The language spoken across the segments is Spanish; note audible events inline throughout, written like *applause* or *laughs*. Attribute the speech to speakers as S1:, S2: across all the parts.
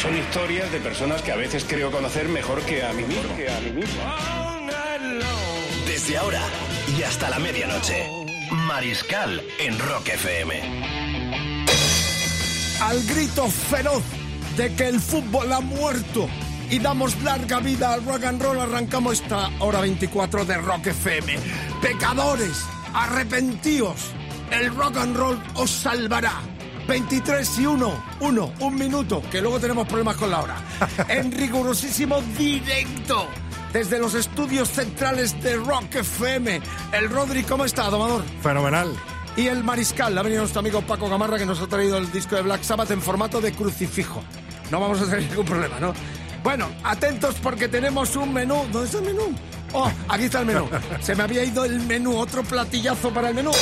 S1: Son historias de personas que a veces creo conocer mejor que a mí mismo.
S2: Que a mí mismo.
S3: Desde ahora y hasta la medianoche. Mariscal en Rock FM.
S4: Al grito feroz de que el fútbol ha muerto y damos larga vida al rock and roll, arrancamos esta hora 24 de Rock FM. Pecadores, arrepentíos, el rock and roll os salvará. 23 y 1, 1, un minuto, que luego tenemos problemas con la hora. *laughs* En rigurosísimo directo, desde los estudios centrales de Rock FM. El Rodri, ¿cómo está, domador?
S5: Fenomenal.
S4: Y el Mariscal, ha venido nuestro amigo Paco Gamarra que nos ha traído el disco de Black Sabbath en formato de crucifijo. No vamos a tener ningún problema, ¿no? Bueno, atentos porque tenemos un menú. ¿Dónde está el menú? Oh, aquí está el menú. *laughs* Se me había ido el menú, otro platillazo para el menú.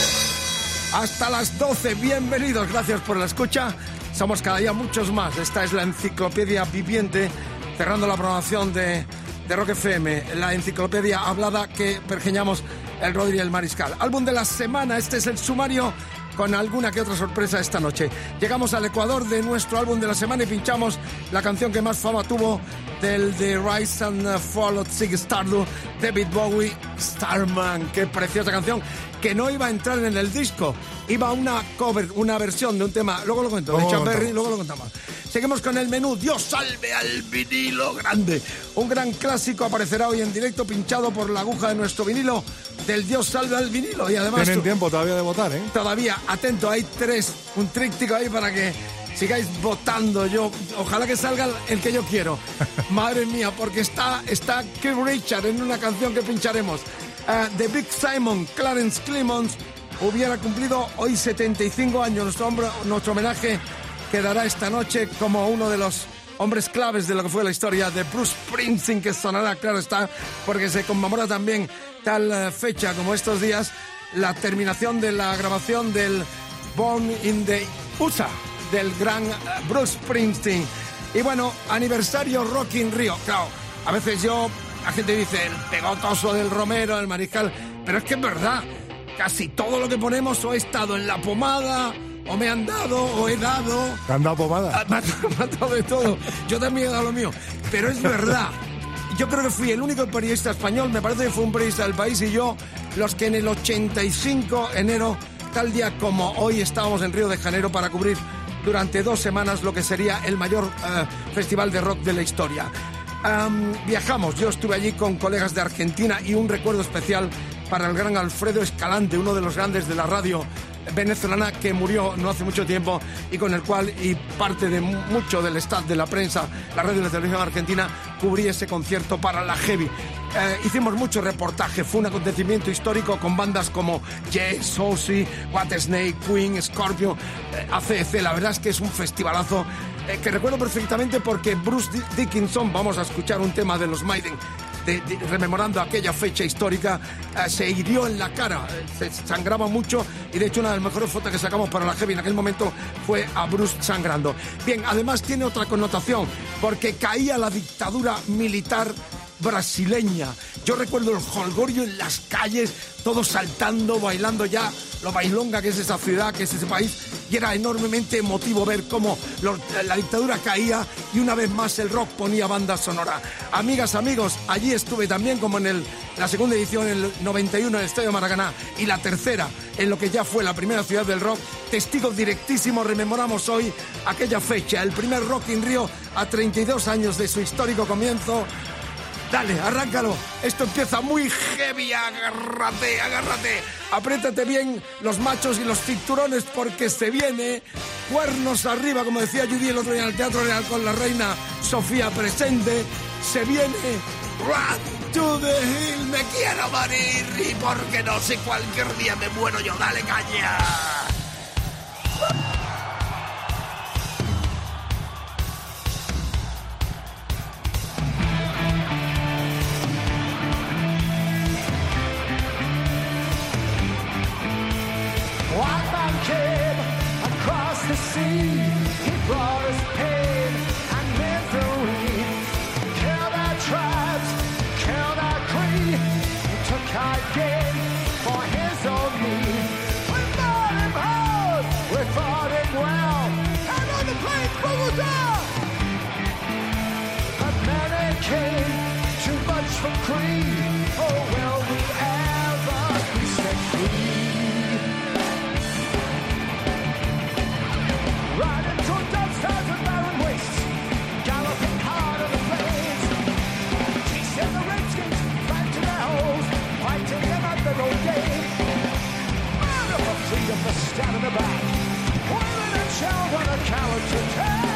S4: Hasta las 12, bienvenidos, gracias por la escucha. Somos cada día muchos más. Esta es la enciclopedia viviente, cerrando la programación de, de Rock FM, la enciclopedia hablada que pergeñamos el Rodri y el Mariscal. Álbum de la semana, este es el sumario con alguna que otra sorpresa esta noche. Llegamos al Ecuador de nuestro álbum de la semana y pinchamos la canción que más fama tuvo del The Rise and Fall of Zig Stardust, David Bowie, Starman. Qué preciosa canción que no iba a entrar en el disco, iba una cover, una versión de un tema. Luego lo cuento, de Chuck Berry, luego lo contamos. Seguimos con el menú. Dios salve al vinilo grande. Un gran clásico aparecerá hoy en directo, pinchado por la aguja de nuestro vinilo del Dios salve al vinilo. Y además
S5: Tienen tiempo todavía de votar, ¿eh?
S4: todavía, atento, hay tres, un tríptico ahí para que sigáis votando. Yo, ojalá que salga el que yo quiero. *laughs* Madre mía, porque está, está Keith Richard en una canción que pincharemos. Ah, The Big Simon, Clarence Clemons, hubiera cumplido hoy 75 años. Nuestro homenaje quedará esta noche como uno de los hombres claves de lo que fue la historia de Bruce Springsteen, que sonará, claro está, porque se conmemora también tal eh, fecha como estos días, la terminación de la grabación del Born in the USA, del gran eh, Bruce Springsteen. Y bueno, aniversario Rock in Rio. Claro, a veces yo, la gente dice el pegotoso del Romero, el mariscal, pero es que es verdad, casi todo lo que ponemos o estado en la pomada, o me han dado, o he dado,
S5: ¿Te han dado pomada?
S4: Me dado de todo. Yo también he dado lo mío. Pero es verdad. Yo creo que fui el único periodista español, me parece que fue un periodista del país y yo, los que en el 85 enero, tal día como hoy, estábamos en Río de Janeiro para cubrir durante dos semanas lo que sería el mayor eh, festival de rock de la historia. Am, viajamos, yo estuve allí con colegas de Argentina y un recuerdo especial para el gran Alfredo Escalante, uno de los grandes de la radio venezolana que murió no hace mucho tiempo y con el cual y parte de mu- mucho del staff de la prensa, la radio y la televisión argentina, cubrí ese concierto para la Heavy. Eh, hicimos mucho reportaje, fue un acontecimiento histórico con bandas como Yes, Ozzy, Snake, Queen, Scorpio, eh, ACC, la verdad es que es un festivalazo eh, que recuerdo perfectamente porque Bruce Di- Dickinson, vamos a escuchar un tema de los Maiden, rememorando aquella fecha histórica, eh, se hirió en la cara, eh, se sangraba mucho y de hecho una de las mejores fotos que sacamos para la Heavy en aquel momento fue a Bruce sangrando. Bien, además tiene otra connotación, porque caía la dictadura militar brasileña. Yo recuerdo el holgorio en las calles, todos saltando, bailando ya, lo bailonga que es esa ciudad, que es ese país, y era enormemente emotivo ver cómo la dictadura caía y una vez más el rock ponía banda sonora. Amigas, amigos, allí estuve también como en la segunda edición, en el 91 en el Estadio Maracaná, y la tercera en lo que ya fue la primera ciudad del rock. Testigo directísimo, rememoramos hoy aquella fecha, el primer Rock in Rio a 32 años de su histórico comienzo. Dale, arráncalo. Esto empieza muy heavy. Agárrate, agárrate. Apriétate bien los machos y los cinturones porque se viene. Cuernos arriba, como decía Judy el otro día en el Teatro Real con la reina Sofía presente. Se viene. Run to the hill. Me quiero morir y porque no sé cualquier día me muero yo. Dale caña.
S5: He brought us pain and misery. Killed our tribes, killed our creed. He took our gain for his own need. We fought him hard, we fought him well. And on the plains, we down. But many came too much for creed. Oh, will we ever children are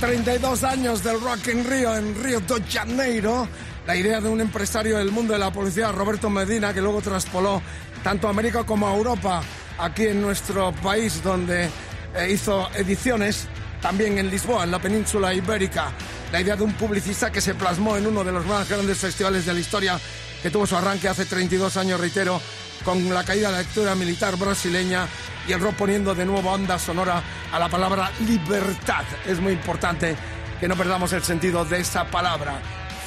S4: 32 años del Rock en Río, en Río de Janeiro, la idea de un empresario del mundo de la publicidad, Roberto Medina, que luego traspoló tanto a América como a Europa, aquí en nuestro país, donde eh, hizo ediciones, también en Lisboa, en la península ibérica. La idea de un publicista que se plasmó en uno de los más grandes festivales de la historia, que tuvo su arranque hace 32 años, reitero, con la caída de la dictadura militar brasileña y el rock poniendo de nuevo onda sonora a la palabra libertad. Es muy importante que no perdamos el sentido de esa palabra.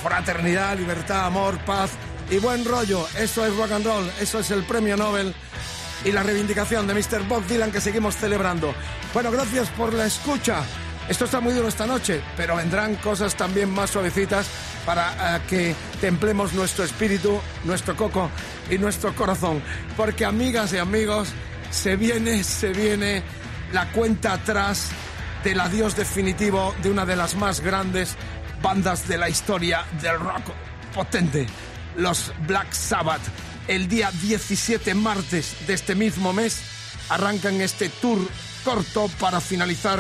S4: Fraternidad, libertad, amor, paz y buen rollo. Eso es rock and roll, eso es el premio Nobel y la reivindicación de Mr. Bob Dylan que seguimos celebrando. Bueno, gracias por la escucha. Esto está muy duro esta noche, pero vendrán cosas también más suavecitas para eh, que templemos nuestro espíritu, nuestro coco y nuestro corazón. Porque amigas y amigos, se viene, se viene la cuenta atrás del adiós definitivo de una de las más grandes bandas de la historia del rock potente, los Black Sabbath. El día 17 martes de este mismo mes arrancan este tour corto para finalizar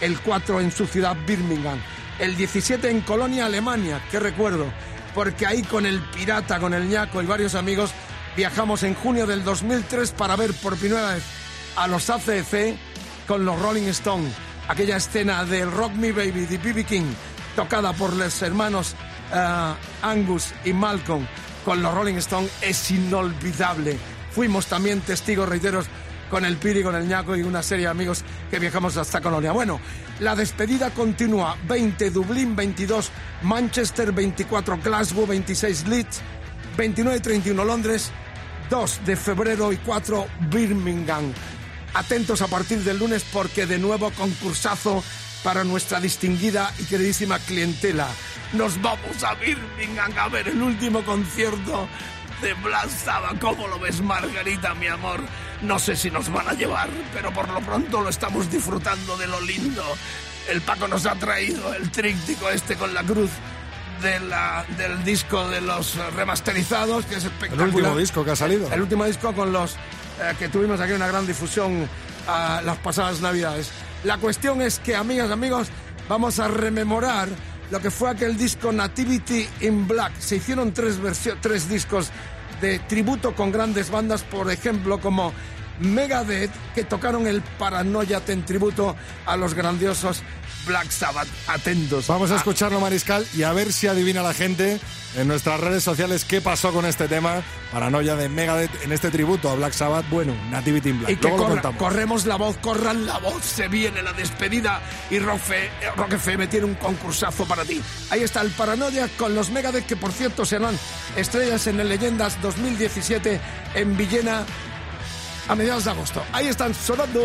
S4: el 4 en su ciudad Birmingham. El 17 en Colonia, Alemania, que recuerdo, porque ahí con el pirata, con el ñaco y varios amigos viajamos en junio del 2003 para ver por primera vez a los ACC con los Rolling Stones, aquella escena del Rock Me Baby de B.B. King, tocada por los hermanos eh, Angus y Malcolm con los Rolling Stones, es inolvidable. Fuimos también testigos reiteros con el Piri, con el ñaco y una serie de amigos que viajamos hasta Colonia. Bueno, la despedida continúa. 20 Dublín, 22 Manchester, 24 Glasgow, 26 Leeds, 29 y 31 Londres, 2 de febrero y 4 Birmingham. Atentos a partir del lunes porque de nuevo concursazo para nuestra distinguida y queridísima clientela. Nos vamos a Birmingham a ver el último concierto de Sabbath. ¿Cómo lo ves, Margarita, mi amor? No sé si nos van a llevar, pero por lo pronto lo estamos disfrutando de lo lindo. El Paco nos ha traído el tríptico este con la cruz de la- del disco de los remasterizados, que es
S6: El
S4: espectacular.
S6: último disco que ha salido.
S4: El último disco con los eh, que tuvimos aquí una gran difusión a las pasadas navidades. La cuestión es que, amigas, amigos, vamos a rememorar lo que fue aquel disco Nativity in Black. Se hicieron tres, tres discos de tributo con grandes bandas, por ejemplo, como Megadeth, que tocaron el Paranoia en tributo a los grandiosos Black Sabbath. Atentos.
S6: Vamos a
S4: Ah,
S6: escucharlo, Mariscal, y a ver si adivina la gente en nuestras redes sociales qué pasó con este tema, Paranoia de Megadeth, en este tributo a Black Sabbath, bueno, Nativity in Black.
S4: Y que
S6: Luego
S4: corra- corremos la voz, corran la voz, se viene la despedida y Rock, Fe- Rock FM tiene un concursazo para ti. Ahí está el Paranoia con los Megadeth que por cierto serán estrellas en el Leyendas 2017 en Villena a mediados de agosto. Ahí están sonando.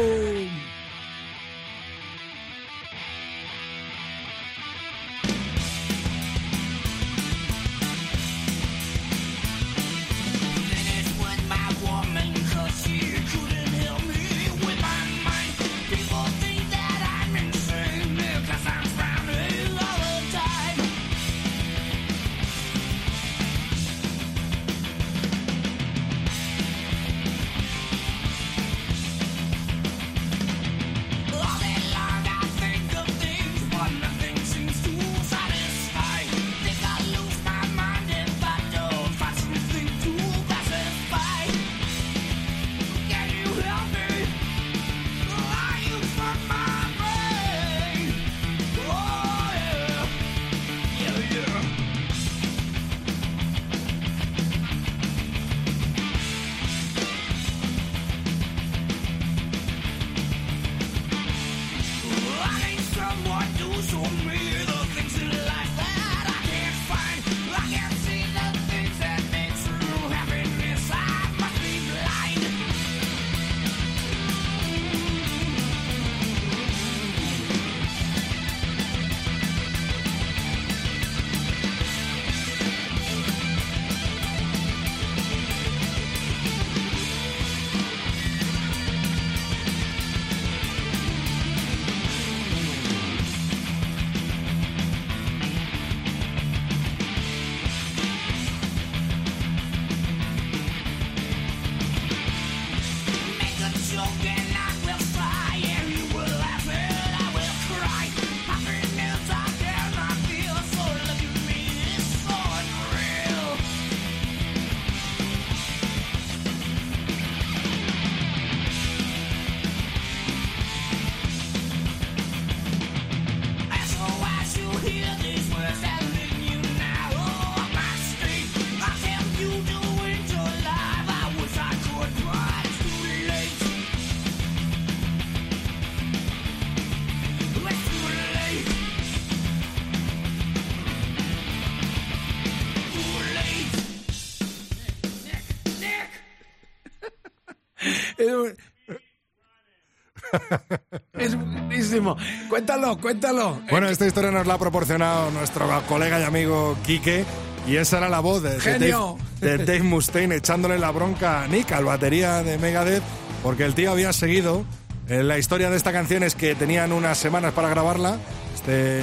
S4: Es buenísimo. Cuéntalo, cuéntalo.
S6: Bueno, esta historia nos la ha proporcionado nuestro colega y amigo Quique. Y esa era la voz de, de
S4: Genio.
S6: Dave, de Dave Mustaine echándole la bronca a Nick, al batería de Megadeth, porque el tío había seguido. Eh, la historia de esta canción es que tenían unas semanas para grabarla,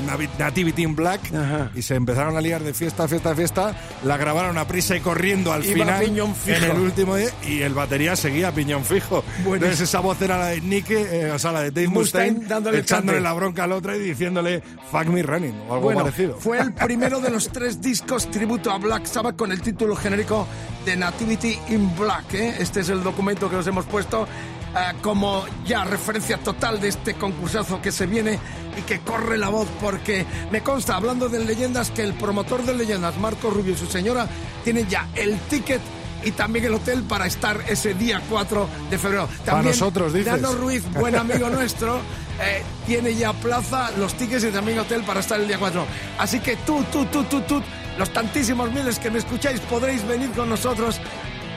S6: Navi- Nativity in Black,
S4: Ajá.
S6: y se empezaron a liar de fiesta, fiesta, fiesta. La grabaron a prisa y corriendo al
S4: Iba
S6: final, en el último día, y el batería seguía piñón fijo.
S4: Buenísimo.
S6: Entonces esa voz era la de Nick, eh, o sea, la de Dave
S4: Mustaine
S6: Mustaine,
S4: dándole
S6: echándole la bronca al otro y diciéndole fuck me running o algo
S4: Bueno,
S6: parecido.
S4: fue el primero de los tres discos tributo a Black Sabbath con el título genérico de Nativity in Black. ¿eh? Este es el documento que os hemos puesto como ya referencia total de este concursazo que se viene y que corre la voz porque me consta, hablando de leyendas, que el promotor de leyendas, Marco Rubio y su señora, tienen ya el ticket y también el hotel para estar ese día 4 de febrero. También
S6: nosotros, dices.
S4: Dano Ruiz, buen amigo *laughs* nuestro, eh, tiene ya plaza, los tickets y también hotel para estar el día 4. Así que tú, tú, tú, tú, tú, los tantísimos miles que me escucháis, podréis venir con nosotros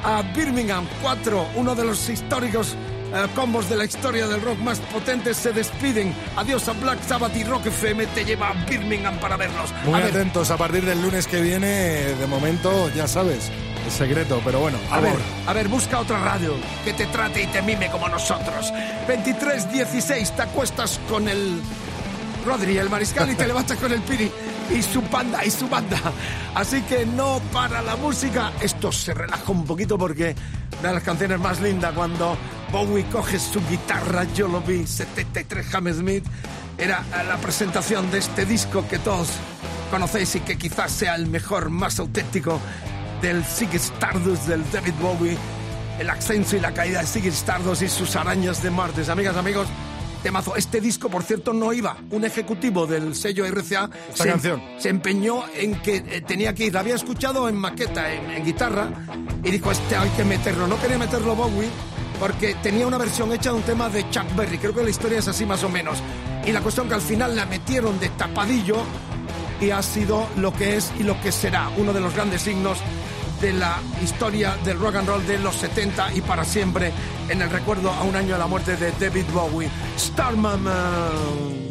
S4: a Birmingham 4, uno de los históricos eh, combos de la historia del rock más potentes se despiden. Adiós a Black Sabbath y Rock FM te lleva a Birmingham para verlos.
S6: Muy
S4: a ver,
S6: atentos a partir del lunes que viene. De momento, ya sabes, es secreto, pero bueno,
S4: A ver,
S6: amor.
S4: a ver, busca otra radio que te trate y te mime como nosotros. 23-16, te acuestas con el Rodri, el mariscal, y te *laughs* levantas con el Piri y su banda, y su banda. Así que no para la música. Esto se relaja un poquito porque una de las canciones más lindas cuando Bowie coge su guitarra, yo lo vi, 73 Hammersmith, era la presentación de este disco que todos conocéis y que quizás sea el mejor, más auténtico del Ziggy Stardust del David Bowie, el ascenso y la caída de Ziggy Stardust y sus arañas de martes. Amigas, amigos, temazo. Este disco, por cierto, no iba. Un ejecutivo del sello RCA
S6: Esta
S4: se,
S6: canción.
S4: se empeñó en que eh, tenía que ir. La había escuchado en maqueta, en, en guitarra, y dijo, este hay que meterlo. No quería meterlo Bowie porque tenía una versión hecha de un tema de Chuck Berry. Creo que la historia es así más o menos. Y la cuestión que al final la metieron de tapadillo y ha sido lo que es y lo que será uno de los grandes signos de la historia del rock and roll de los 70 y para siempre en el recuerdo a un año de la muerte de David Bowie. Starman.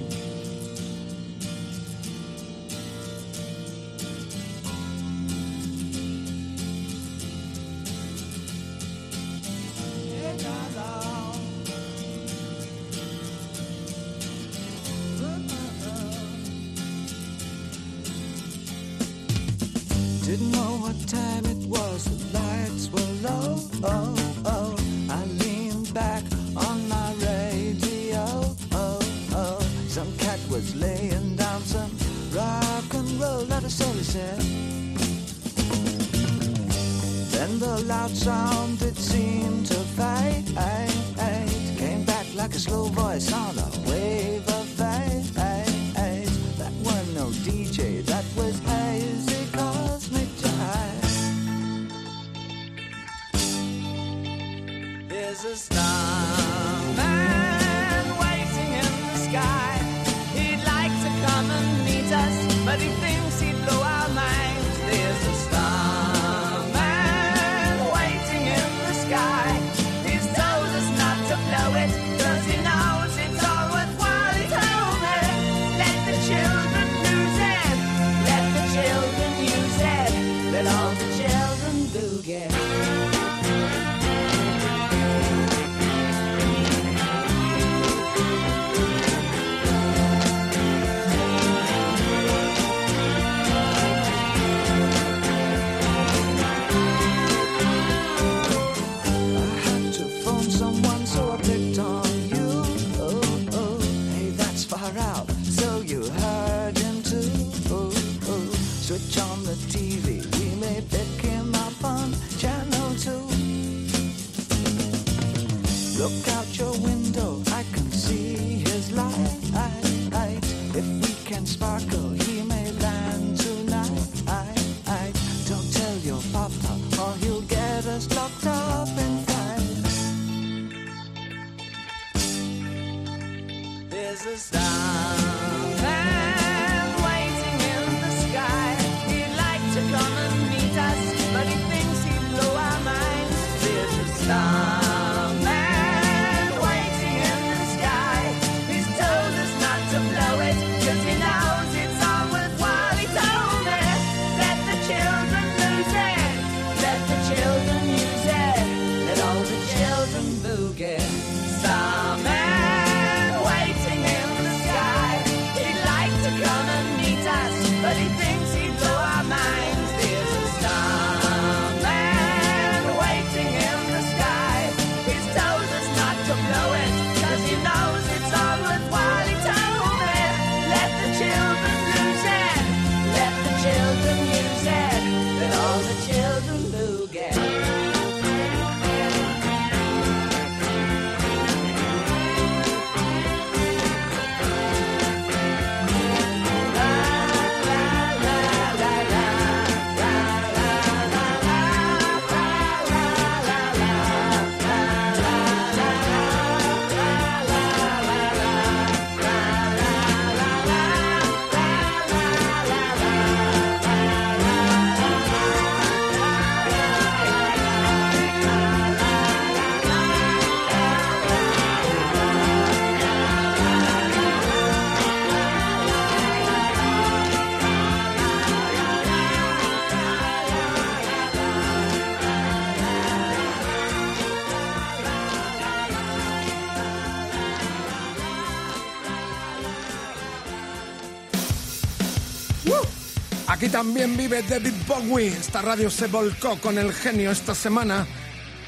S4: Aquí también vive David Bowie. Esta radio se volcó con el genio esta semana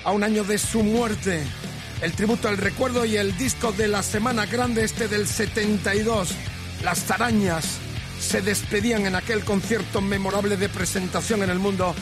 S4: a un año de su muerte. El tributo al recuerdo y el disco de la semana grande este del 72. Las arañas se despedían en aquel concierto memorable de presentación en el mundo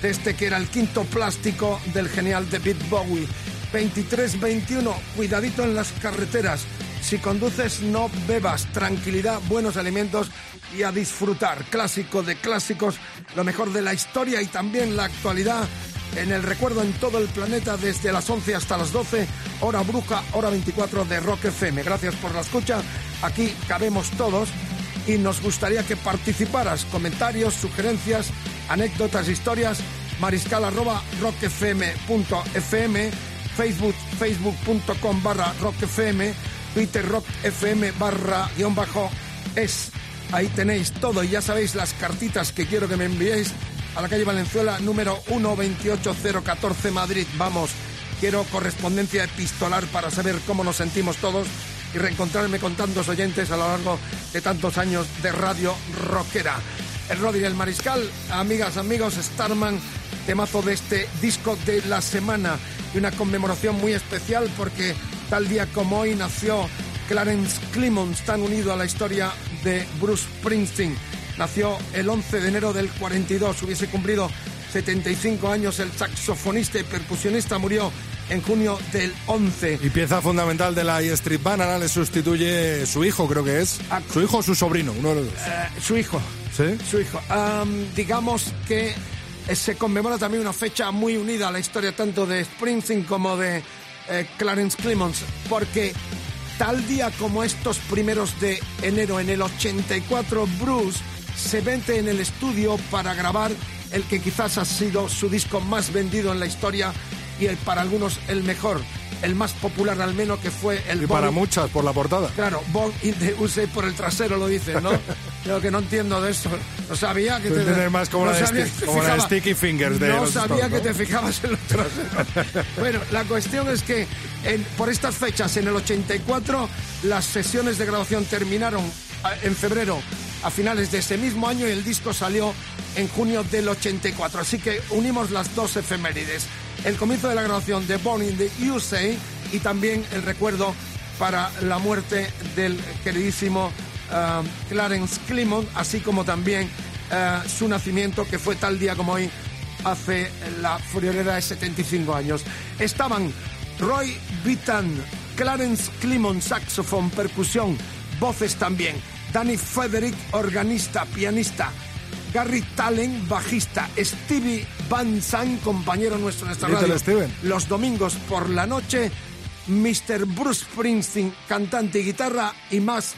S4: de este que era el quinto plástico del genial David Bowie. 23-21, cuidadito en las carreteras. Si conduces, no bebas. Tranquilidad, buenos alimentos y a disfrutar. Clásico de clásicos, lo mejor de la historia y también la actualidad. En el recuerdo en todo el planeta desde las 11 hasta las 12, hora bruja, hora 24 de Rock FM. Gracias por la escucha. Aquí cabemos todos y nos gustaría que participaras. Comentarios, sugerencias, anécdotas, historias. Mariscal arroba rockfm.fm, Facebook, facebook.com barra rockfm, Twitter rockfm barra guion bajo es. Ahí tenéis todo y ya sabéis las cartitas que quiero que me enviéis a la calle Valenzuela número 128014 Madrid. Vamos, quiero correspondencia epistolar para saber cómo nos sentimos todos y reencontrarme con tantos oyentes a lo largo de tantos años de radio rockera. El Rodri el Mariscal, amigas, amigos, Starman, temazo de este disco de la semana y una conmemoración muy especial porque tal día como hoy nació Clarence Clemons, tan unido a la historia de Bruce Springsteen. Nació el 11 de enero del 42, hubiese cumplido 75 años el saxofonista y percusionista, murió en junio del 11.
S6: Y pieza fundamental de la E Street Band, ahora le sustituye su hijo, creo que es. Su hijo o su sobrino, uno de los dos.
S4: Eh, su hijo.
S6: ¿Sí?
S4: Su hijo. Am, digamos que eh, se conmemora también una fecha muy unida a la historia tanto de Springsteen como de eh, Clarence Clemons, porque tal día como estos primeros de enero en el 84, Bruce se vende en el estudio para grabar el que quizás ha sido su disco más vendido en la historia y el, para algunos el mejor, el más popular al menos que fue el
S6: Y para muchas, por la portada.
S4: Claro, Born in the USA por el trasero lo dicen, ¿no? *laughs* Yo que no entiendo de eso. No sabía que
S6: Tú
S4: te...
S6: más como la
S4: sabía
S6: Sti-
S4: que te
S6: como la Sticky Fingers de
S4: No sabía que te fijabas en los *laughs* traseros. bueno, la cuestión es que en- por estas fechas, en el 84, las sesiones de grabación terminaron en febrero a finales de ese mismo año y el disco salió en junio del 84. Así que unimos las dos efemérides. El comienzo de la grabación de Born in the USA y también el recuerdo para la muerte del queridísimo ah, Clarence Clemons, así como también ah, su nacimiento, que fue tal día como hoy, hace la friolera de 75 años. Estaban Roy Vitan, Clarence Clemons, saxofón, percusión, voces también, Danny Frederick, organista, pianista, Gary Talen, bajista, Stevie Van Zandt, compañero nuestro en esta radio,
S6: Steven.
S4: los domingos por la noche, Mr. Bruce Springsteen, cantante y guitarra, y más,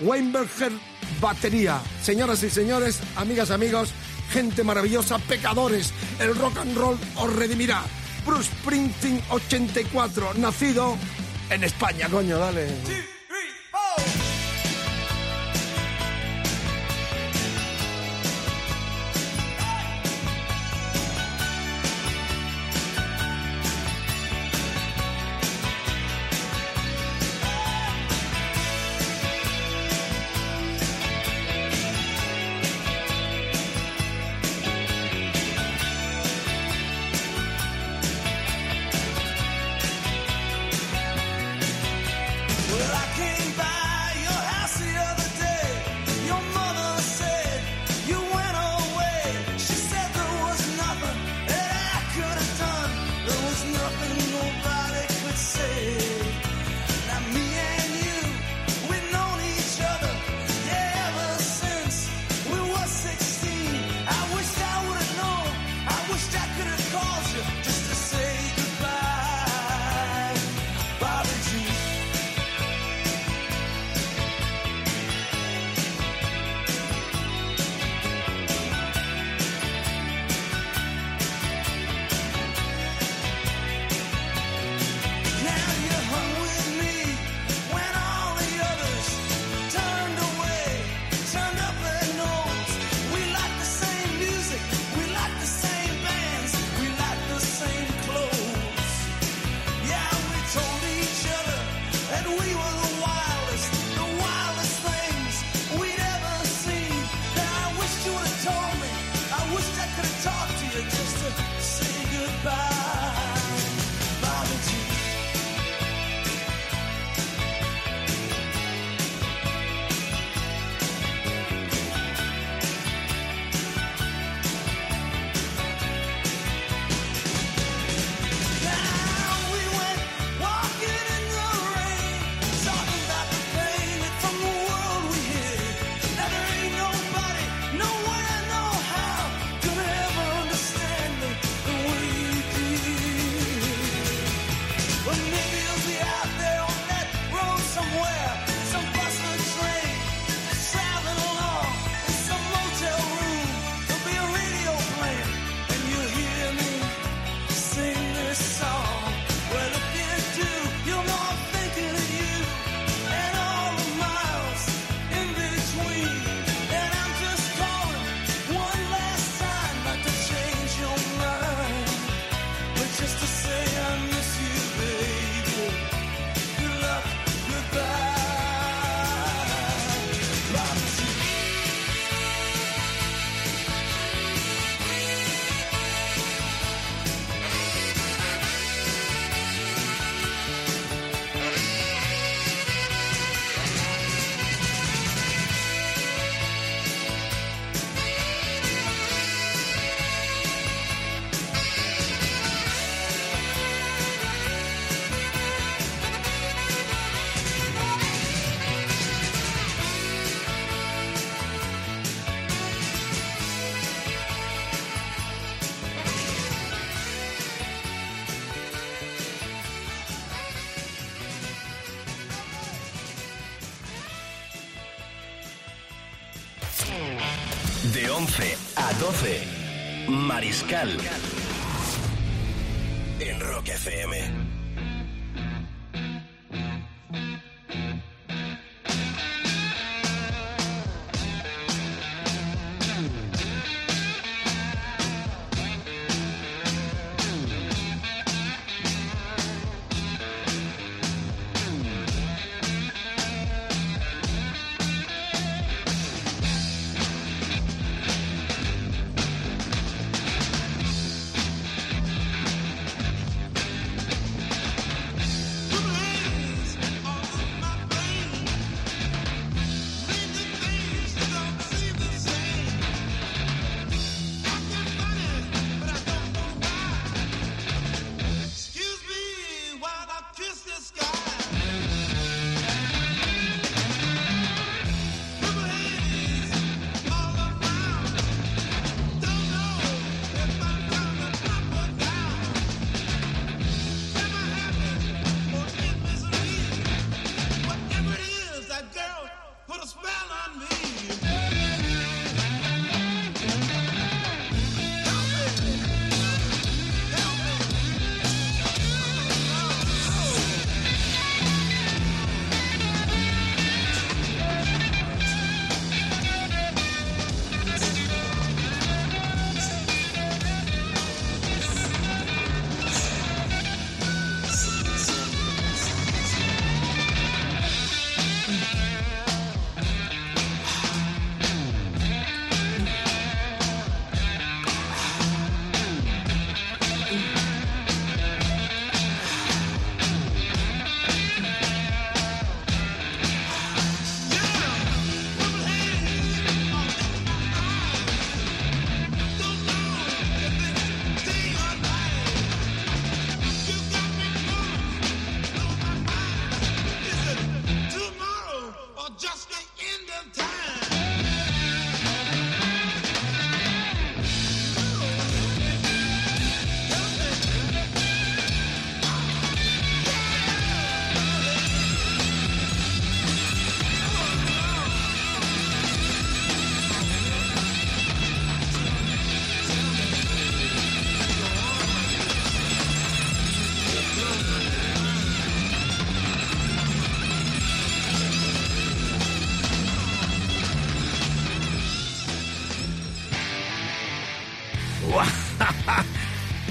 S4: Weinberger, batería. Señoras y señores, amigas, amigos, gente maravillosa, pecadores, el rock and roll os redimirá. Bruce Springsteen, 84, nacido en España, coño, dale.
S3: En Rock FM.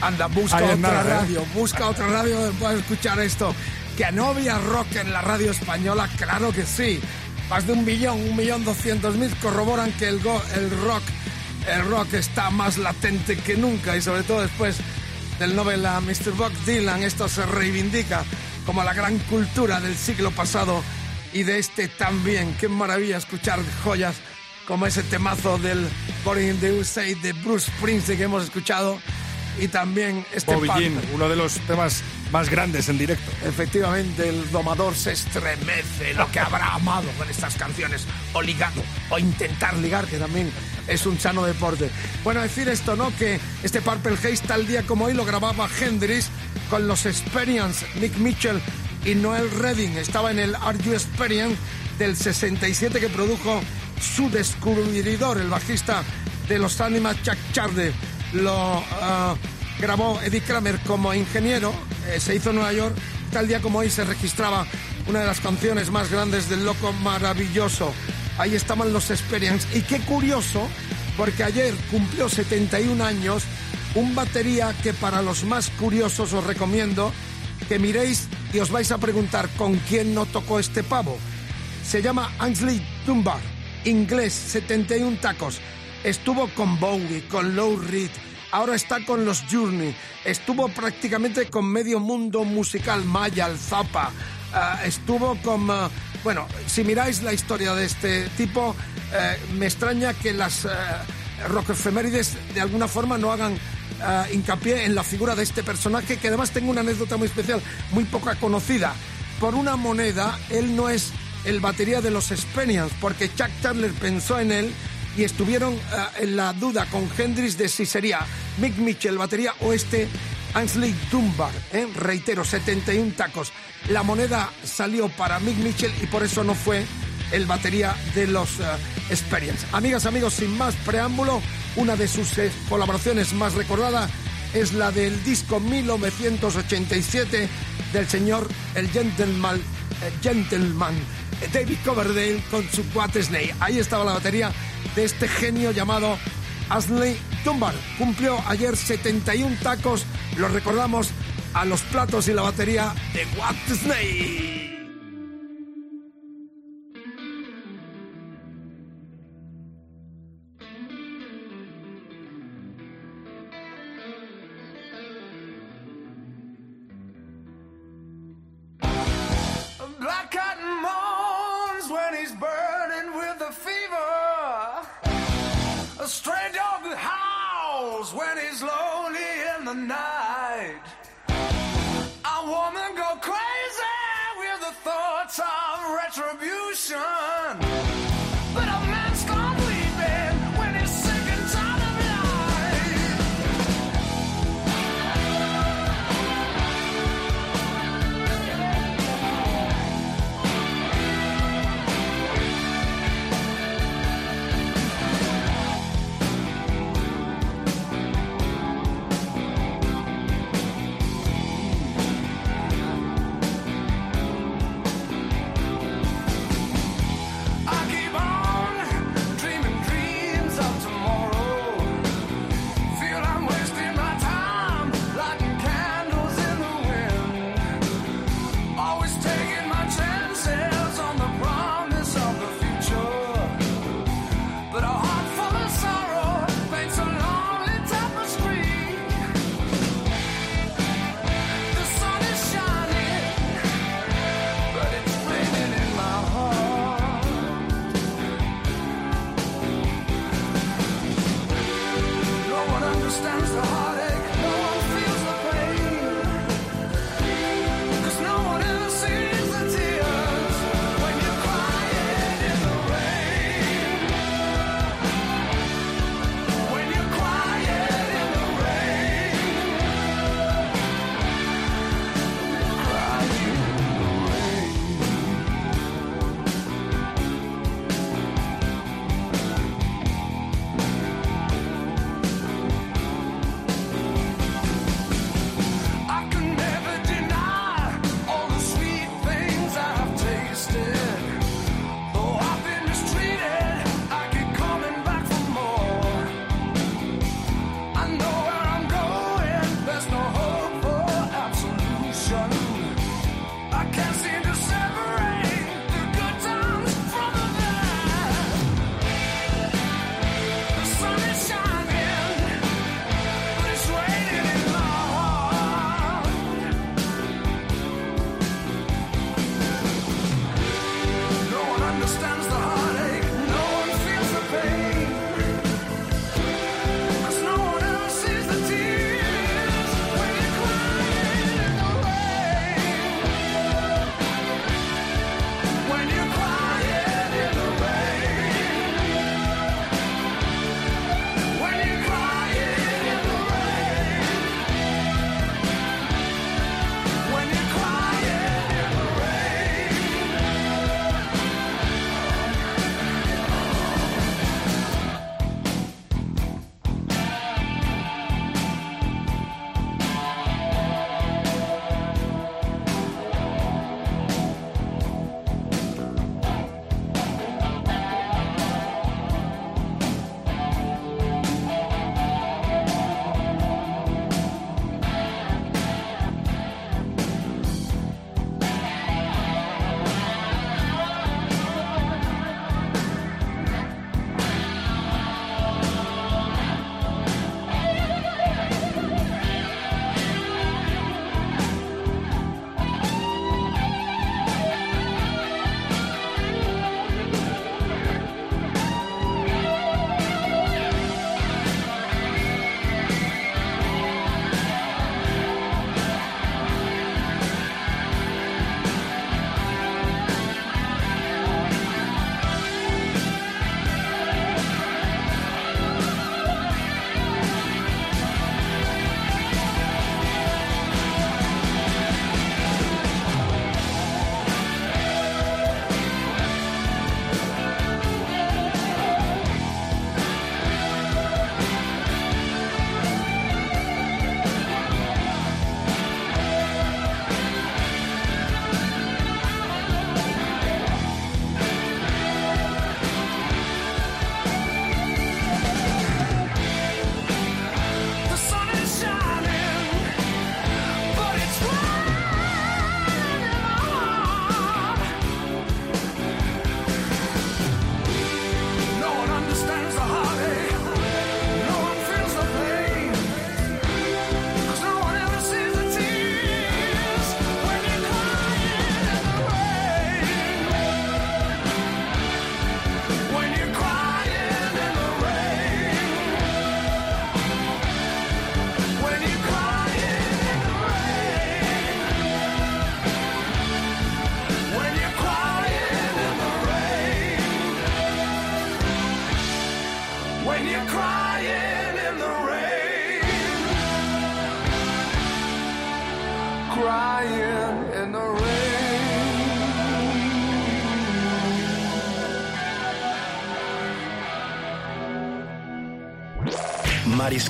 S4: Anda, busca
S6: Ahí
S4: otra
S6: nada, ¿eh?
S4: radio, busca otra radio donde puedas escuchar esto. Que no había rock en la radio española, claro que sí. Más de un millón, un millón doscientos mil corroboran que el, go- el rock, el rock está más latente que nunca y sobre todo después del Nobel a Mr. Bob Dylan, esto se reivindica como la gran cultura del siglo pasado y de este también. Qué maravilla escuchar joyas como ese temazo del Born in the USA de Bruce Springsteen que hemos escuchado y también este
S6: Bobby Jean, uno de los temas más grandes en directo.
S4: Efectivamente, el domador se estremece, lo que habrá amado con estas canciones, o ligado, o intentar ligar, que también es un sano deporte. Bueno, decir esto, ¿no? Que este Purple Haze tal día como hoy lo grababa Hendrix con los Experience, Nick Mitchell y Noel Redding. Estaba en el Are You Experience del 67 que produjo su descubridor, el bajista de los Animals, Chuck Charde. Lo ah, grabó Eddie Kramer como ingeniero, eh, se hizo en Nueva York. Tal día como hoy se registraba una de las canciones más grandes del Loco Maravilloso. Ahí estaban los Experience. Y qué curioso, porque ayer cumplió 71 años un batería que para los más curiosos os recomiendo que miréis y os vais a preguntar con quién no tocó este pavo. Se llama Ainsley Dunbar, inglés, 71 tacos. Estuvo con Bowie, con Lou Reed, ahora está con los Journey. Estuvo prácticamente con medio mundo musical, Maya, el Zappa. ah, estuvo con... ah, bueno, si miráis la historia de este tipo, eh, me extraña que las eh, rock efemérides de alguna forma no hagan ah, hincapié en la figura de este personaje, que además tengo una anécdota muy especial, muy poca conocida. Por una moneda, él no es el batería de los Experience, porque Chuck Turner pensó en él y estuvieron ah, en la duda con Hendrix de si sería Mick Mitchell, batería, o este Ainsley Dunbar. ¿eh? Reitero, 71 tacos. La moneda salió para Mick Mitchell y por eso no fue
S7: el batería de los eh, Experience. Amigas, amigos, sin más preámbulo, una de sus eh, colaboraciones más recordada es la del disco 1987 del señor el gentleman, eh, gentleman eh, David Coverdale con su cuate Slade. Ahí estaba la batería de este genio llamado Ashley Dunbar. Cumplió ayer 71 tacos, los recordamos a los platos y la batería de What Snake.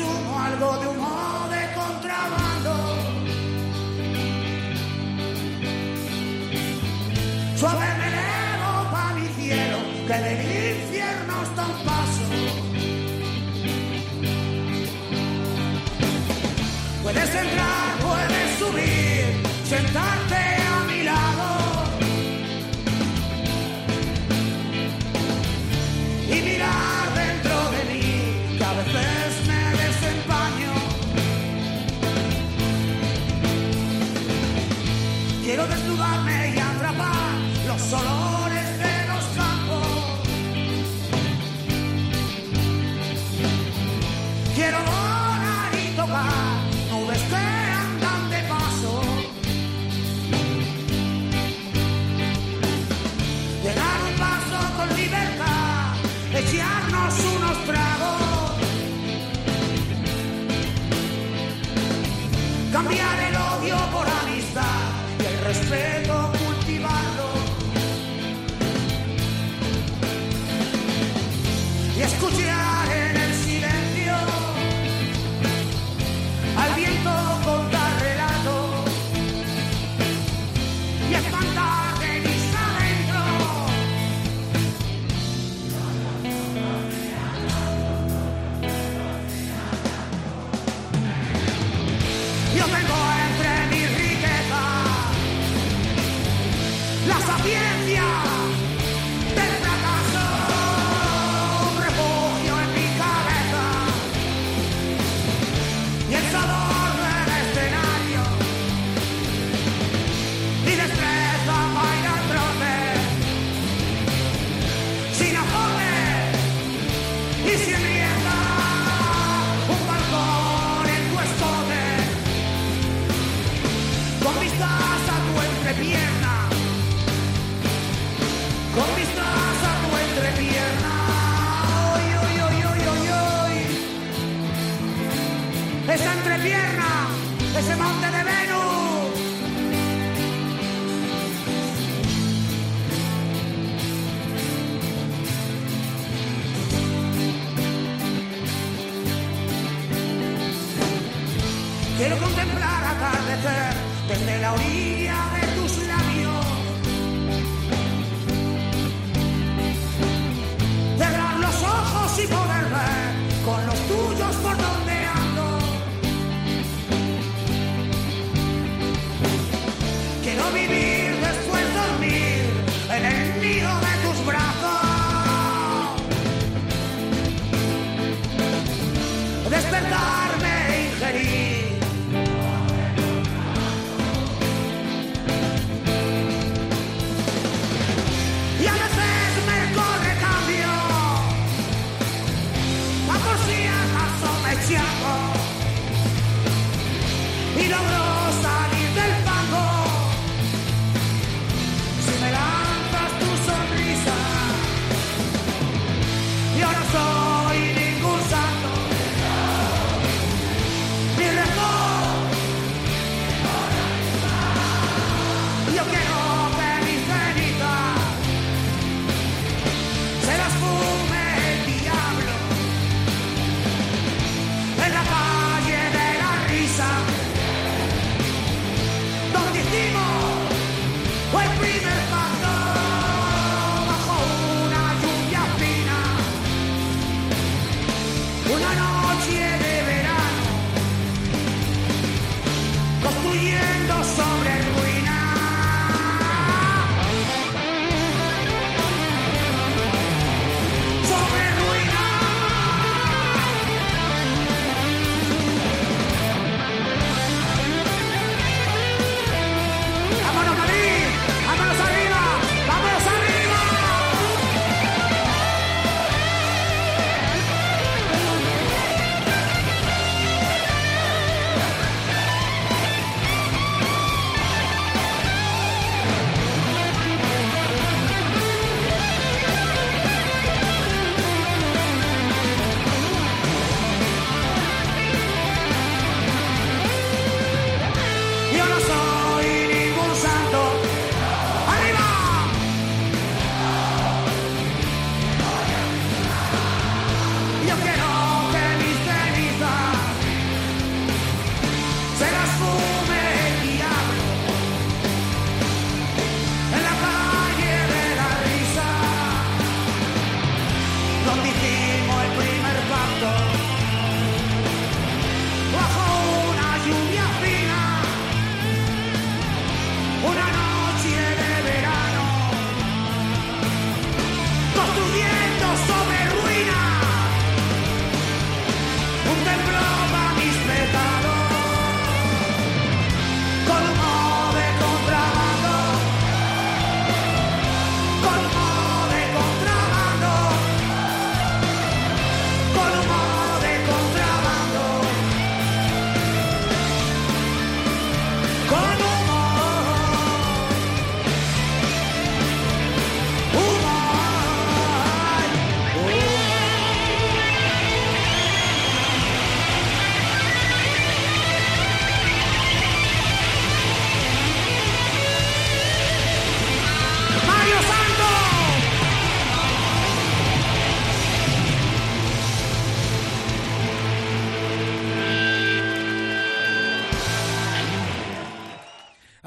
S8: consumo algo de humo de contrabando. Suave me pa' mi cielo, que de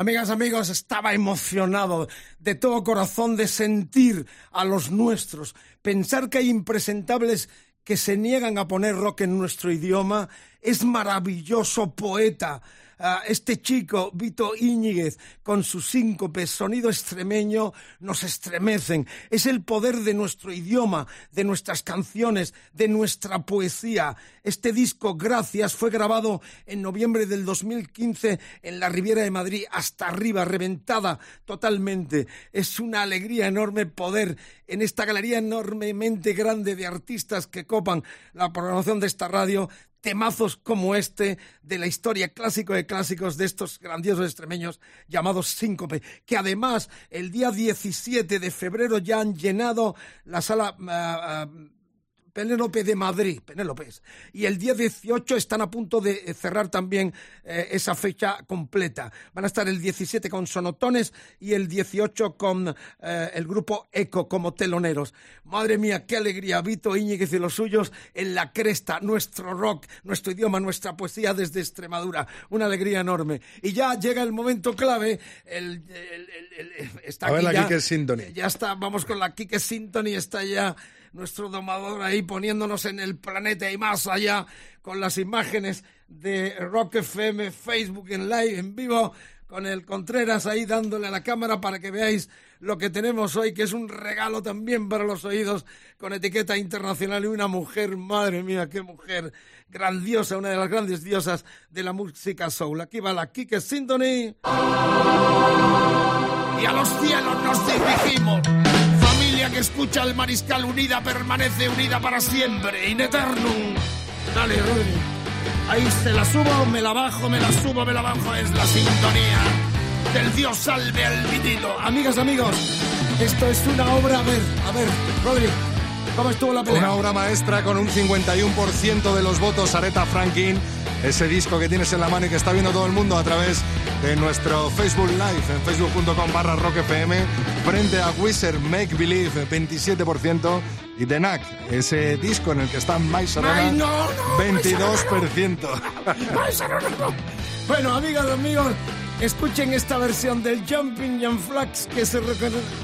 S4: Amigas, amigos, estaba emocionado de todo corazón de sentir a los nuestros, pensar que hay impresentables que se niegan a poner rock en nuestro idioma, es maravilloso poeta. Este chico, Vito Íñiguez, con su síncope, sonido extremeño, nos estremecen. Es el poder de nuestro idioma, de nuestras canciones, de nuestra poesía. Este disco, Gracias, fue grabado en noviembre del 2015 en la Riviera de Madrid, hasta arriba, reventada totalmente. Es una alegría enorme poder en esta galería enormemente grande de artistas que copan la programación de esta radio temazos como este de la historia clásico de clásicos de estos grandiosos extremeños llamados Síncope, que además el día 17 de febrero ya han llenado la sala ah, ah, Penélope de Madrid, Penélopes. Y el día 18 están a punto de cerrar también eh, esa fecha completa. Van a estar el 17 con Sonotones y el 18 con eh, el grupo Eco como teloneros. Madre mía, qué alegría. Vito Íñiguez y los suyos en la cresta. Nuestro rock, nuestro idioma, nuestra poesía desde Extremadura. Una alegría enorme. Y ya llega el momento clave. El, el- el- el- está
S6: A ver
S4: aquí
S6: la
S4: ya.
S6: Kike Sintony.
S4: Ya está, vamos con la Kike Sintony. Está ya nuestro domador ahí poniéndonos en el planeta y más allá con las imágenes de Rock FM, Facebook en live, en vivo, con el Contreras ahí dándole a la cámara para que veáis lo que tenemos hoy, que es un regalo también para los oídos, con etiqueta internacional y una mujer, madre mía, qué mujer grandiosa, una de las grandes diosas de la música soul. Aquí va la Kike Symphony. Y a los cielos nos dirigimos. Que escucha el mariscal unida permanece unida para siempre, in eternum. Dale. Ahí se la subo, me la bajo, me la subo, me la bajo. Es la sintonía del Dios salve al vinilo. Amigas, amigos, esto es una obra. A ver, a ver, Rodri, ¿cómo estuvo la pelea?
S6: Una obra maestra con un 51% de los votos, Aretha Franklin. Ese disco que tienes en la mano y que está viendo todo el mundo a través de nuestro Facebook Live en facebook.com barra rockfm frente a Wizard Make Believe 27% y The Knack, ese disco en el que está
S4: no, no,
S6: 22%.
S4: Ay, Sarona, no. Bueno, amigas, amigos, escuchen esta versión del Jumping Jan Flax que se,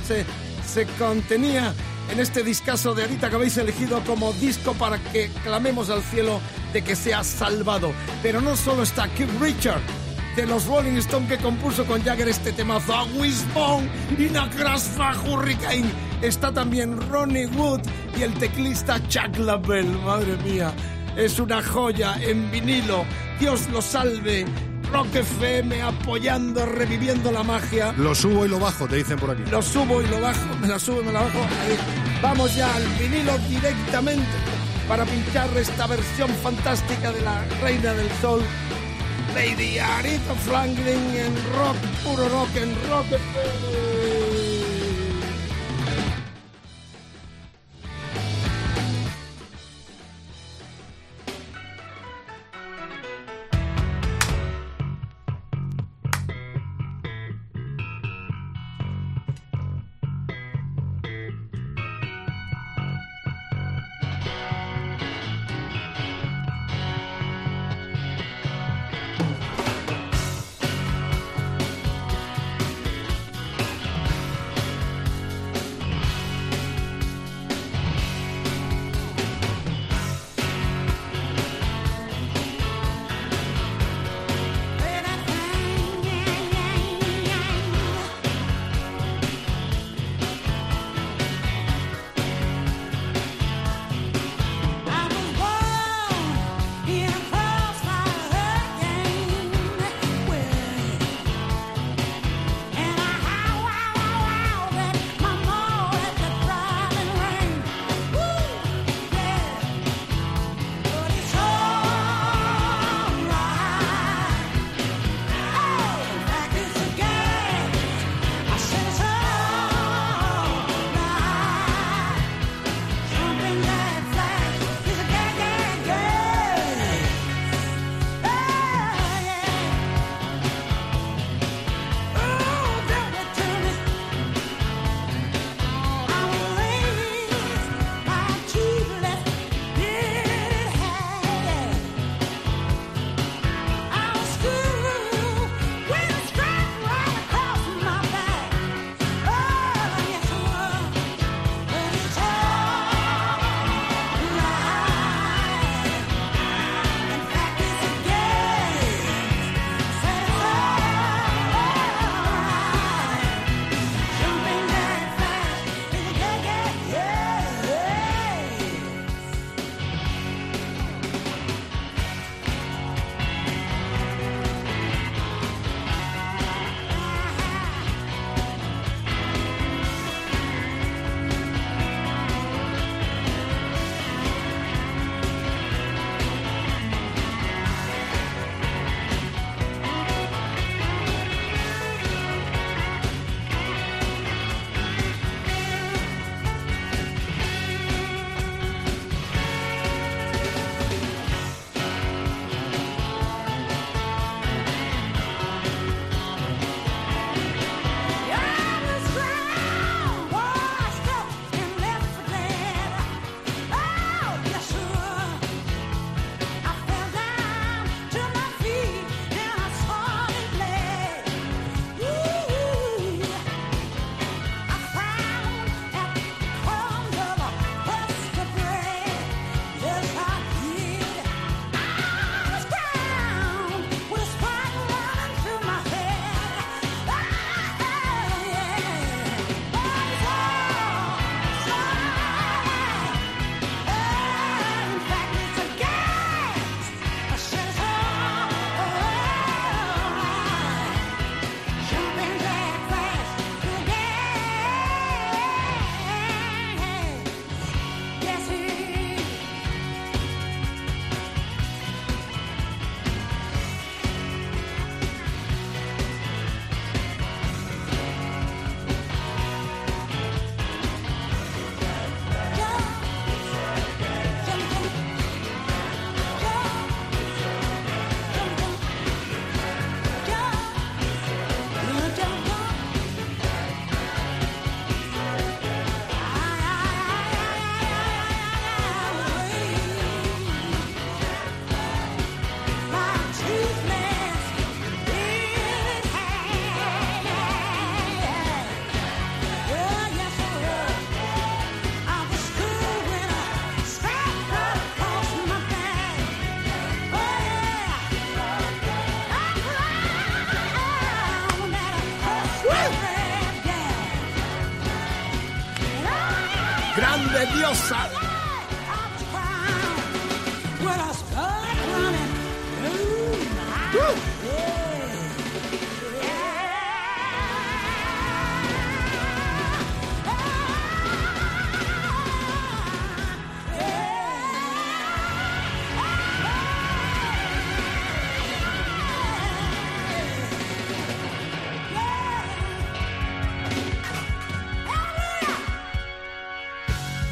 S4: se, se contenía en este discazo de ahorita que habéis elegido como disco para que clamemos al cielo de que sea salvado. Pero no solo está Keith Richard de los Rolling Stones que compuso con Jagger este temazo a Wishbone y una Crasfa Hurricane. Está también Ronnie Wood y el teclista Chuck Labelle. Madre mía, es una joya en vinilo. Dios lo salve. Rock FM apoyando, reviviendo la magia.
S6: Lo subo y lo bajo, te dicen por aquí.
S4: Lo subo y lo bajo, me la subo y me la bajo. Ahí. Vamos ya al vinilo directamente para pinchar esta versión fantástica de la Reina del Sol, Lady Aretha Franklin en rock, puro rock, en rock.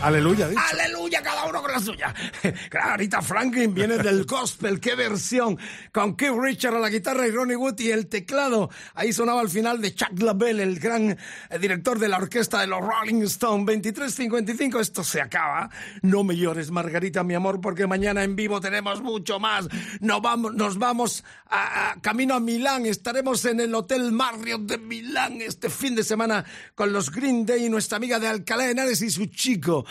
S6: Aleluya, dicho.
S4: Aleluya, suya. *laughs* Clarita Franklin viene del *laughs* gospel, qué versión. Con Keith Richard a la guitarra y Ronnie Wood y el teclado. Ahí sonaba al final de Chuck LaBelle, el gran eh, director de la orquesta de los Rolling Stones. 23.55, esto se acaba. No me llores, Margarita, mi amor, porque mañana en vivo tenemos mucho más. Nos vamos, nos vamos a, a- camino a Milán. Estaremos en el Hotel Marriott de Milán este fin de semana con los Green Day y nuestra amiga de Alcalá de Henares y su chico.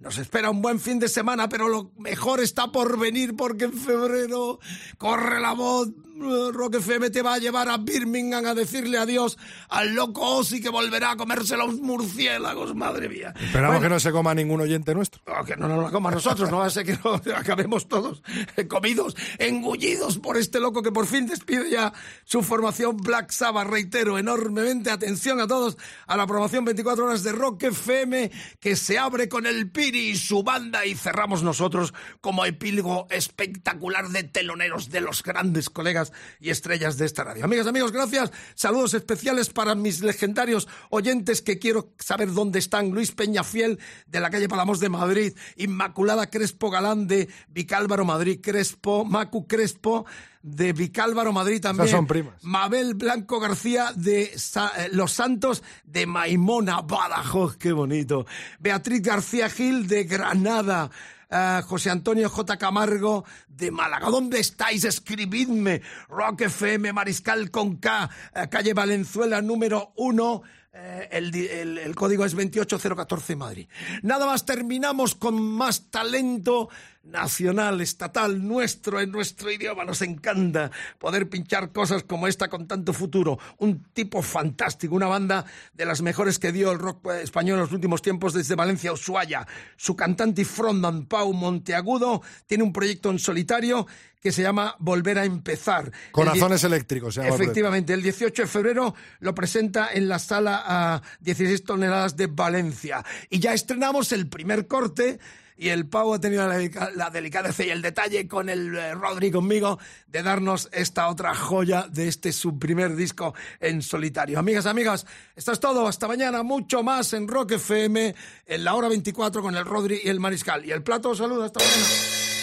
S4: Nos espera un buen fin de semana, pero lo mejor está por venir porque en febrero corre la voz. Rock FM te va a llevar a Birmingham a decirle adiós al loco Ozzy que volverá a comerse los murciélagos, madre mía.
S6: Esperamos
S4: Bueno,
S6: que no se coma ningún oyente nuestro.
S4: Que no nos la coma nosotros, no va a ser que no *laughs* acabemos todos comidos, engullidos por este loco que por fin despide ya su formación Black Sabbath. Reitero enormemente atención a todos a la promoción 24 horas de Rock FM que se abre con el Piri y su banda y cerramos nosotros como epílogo espectacular de teloneros de los grandes colegas y estrellas de esta radio. Amigas, amigos, gracias. Saludos especiales para mis legendarios oyentes que quiero saber dónde están. Luis Peñafiel de la calle Palamos de Madrid, Inmaculada Crespo Galán de Vicálvaro Madrid, Crespo, Macu Crespo de Vicálvaro Madrid también.
S6: Esas son primas.
S4: Mabel Blanco García de Sa- eh, Los Santos de Maimona, Badajoz, qué bonito. Beatriz García Gil de Granada. eh, José Antonio J. Camargo de Málaga. ¿Dónde estáis? Escribidme. Rock FM, Mariscal con K, eh, calle Valenzuela número 1. Eh, el, el- el código es 28014 Madrid. Nada más terminamos con más talento nacional, estatal, nuestro, en nuestro idioma. Nos encanta poder pinchar cosas como esta con tanto futuro. Un tipo fantástico, una banda de las mejores que dio el rock eh, español en los últimos tiempos desde Valencia Ushuaia. Su cantante y frontman Pau Monteagudo tiene un proyecto en solitario que se llama Volver a Empezar.
S6: Corazones
S4: El
S6: eléctricos, se llama
S4: Efectivamente, el 18 de febrero lo presenta en la sala a 16 toneladas de Valencia. Y ya estrenamos el primer corte. Y el Pau ha tenido la, delica- la delicadeza y el detalle con el eh, Rodri conmigo de darnos esta otra joya de este su primer disco en solitario. Amigas, amigas, esto es todo. Hasta mañana. Mucho más en Rock FM en la hora 24 con el Rodri y el Mariscal. Y el plato saluda. Hasta mañana.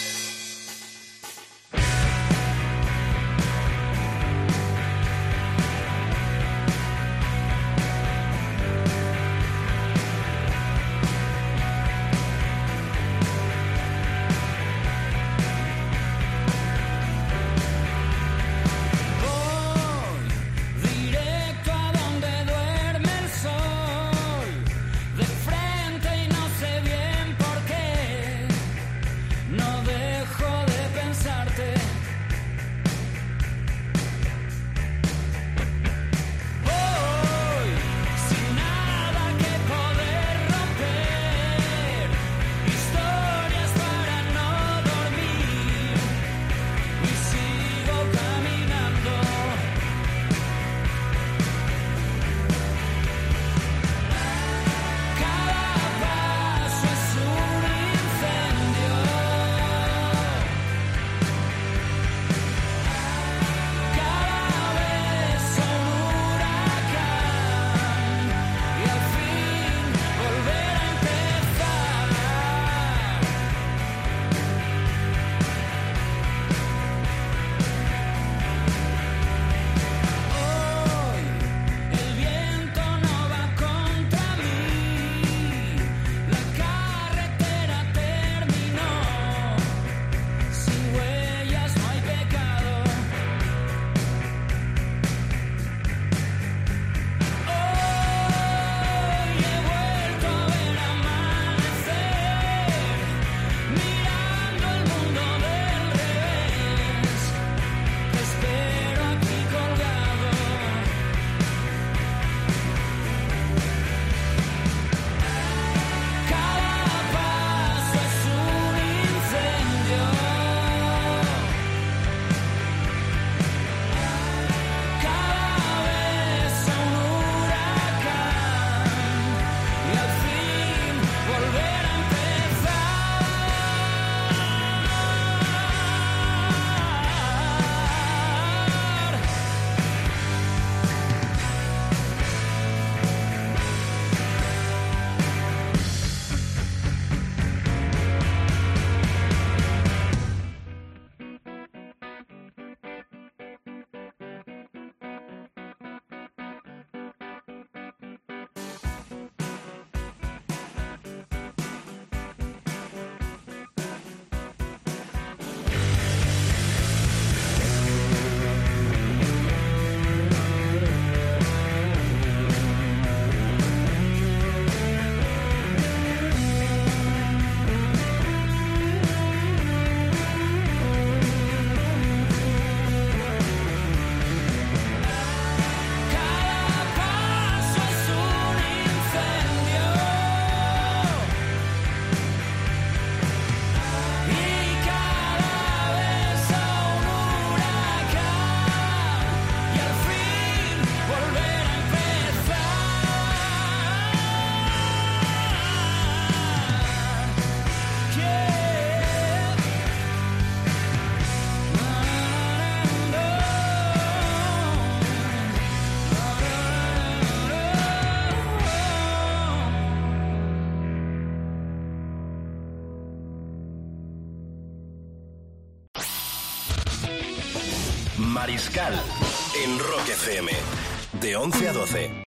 S3: 11 a 12.